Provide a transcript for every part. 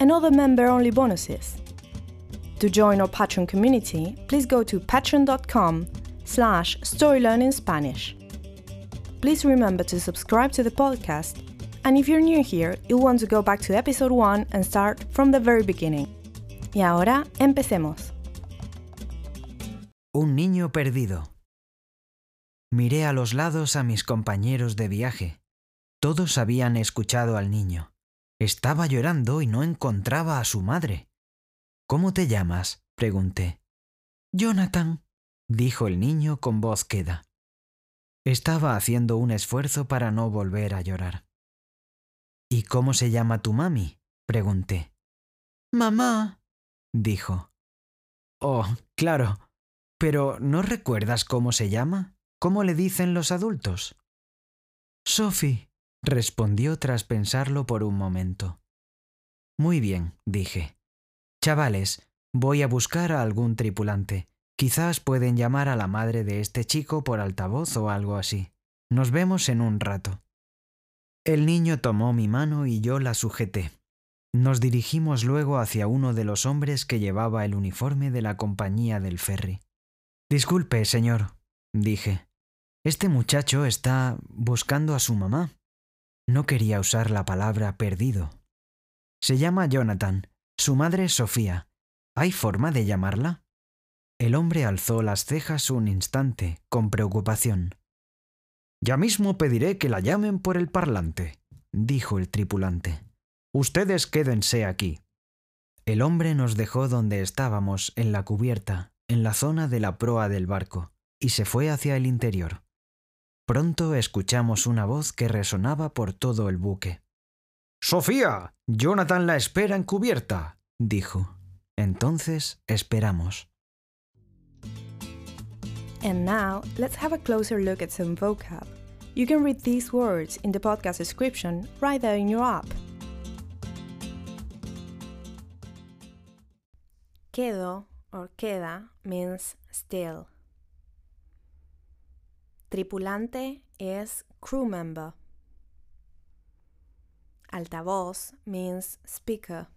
and other member-only bonuses. To join our Patreon community, please go to patreon.com slash storylearningspanish. Please remember to subscribe to the podcast, and if you're new here, you'll want to go back to episode 1 and start from the very beginning. Y ahora, empecemos. Un niño perdido. Miré a los lados a mis compañeros de viaje. Todos habían escuchado al niño. Estaba llorando y no encontraba a su madre. ¿Cómo te llamas? pregunté. Jonathan, dijo el niño con voz queda. Estaba haciendo un esfuerzo para no volver a llorar. ¿Y cómo se llama tu mami? pregunté. Mamá, dijo. Oh, claro. Pero ¿no recuerdas cómo se llama? ¿Cómo le dicen los adultos? Sophie, respondió tras pensarlo por un momento. Muy bien, dije. Chavales, voy a buscar a algún tripulante. Quizás pueden llamar a la madre de este chico por altavoz o algo así. Nos vemos en un rato. El niño tomó mi mano y yo la sujeté. Nos dirigimos luego hacia uno de los hombres que llevaba el uniforme de la compañía del ferry. Disculpe, señor, dije. Este muchacho está buscando a su mamá. No quería usar la palabra perdido. Se llama Jonathan. Su madre Sofía. ¿Hay forma de llamarla? El hombre alzó las cejas un instante, con preocupación. Ya mismo pediré que la llamen por el parlante, dijo el tripulante. Ustedes quédense aquí. El hombre nos dejó donde estábamos, en la cubierta, en la zona de la proa del barco, y se fue hacia el interior. Pronto escuchamos una voz que resonaba por todo el buque. Sofía, Jonathan la espera en cubierta, dijo. Entonces esperamos. And now, let's have a closer look at some vocab. You can read these words in the podcast description right there in your app. Quedo or queda means still. Tripulante es crew member. Altavoz means speaker.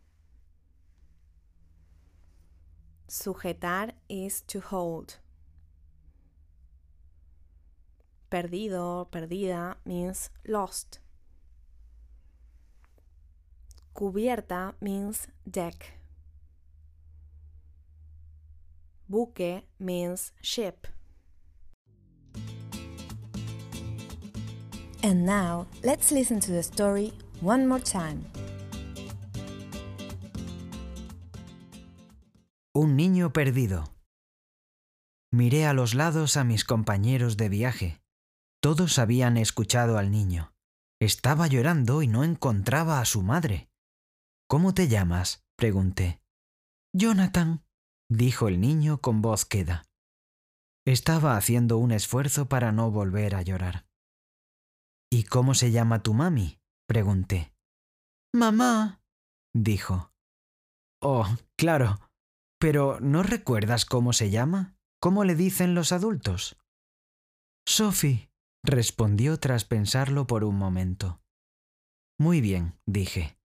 Sujetar is to hold. Perdido, perdida means lost. Cubierta means deck. Buque means ship. Un niño perdido. Miré a los lados a mis compañeros de viaje. Todos habían escuchado al niño. Estaba llorando y no encontraba a su madre. ¿Cómo te llamas? pregunté. Jonathan, dijo el niño con voz queda. Estaba haciendo un esfuerzo para no volver a llorar. ¿Y cómo se llama tu mami? pregunté. Mamá, dijo. Oh, claro. Pero ¿no recuerdas cómo se llama? ¿Cómo le dicen los adultos? Sophie, respondió tras pensarlo por un momento. Muy bien, dije.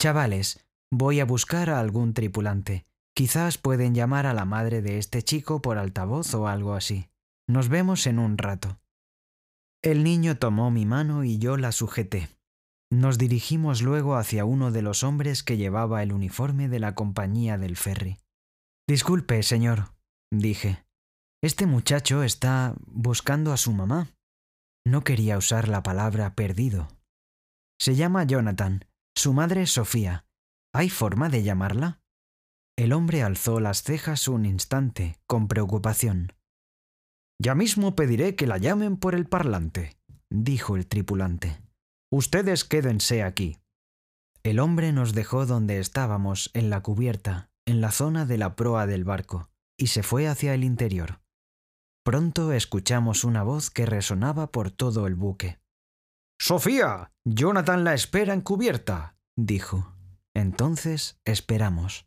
Chavales, voy a buscar a algún tripulante. Quizás pueden llamar a la madre de este chico por altavoz o algo así. Nos vemos en un rato. El niño tomó mi mano y yo la sujeté. Nos dirigimos luego hacia uno de los hombres que llevaba el uniforme de la compañía del ferry. Disculpe, señor, dije. Este muchacho está buscando a su mamá. No quería usar la palabra perdido. Se llama Jonathan. Su madre es Sofía. ¿Hay forma de llamarla? El hombre alzó las cejas un instante, con preocupación. Ya mismo pediré que la llamen por el parlante, dijo el tripulante. Ustedes quédense aquí. El hombre nos dejó donde estábamos, en la cubierta, en la zona de la proa del barco, y se fue hacia el interior. Pronto escuchamos una voz que resonaba por todo el buque. Sofía. Jonathan la espera en cubierta. dijo. Entonces esperamos.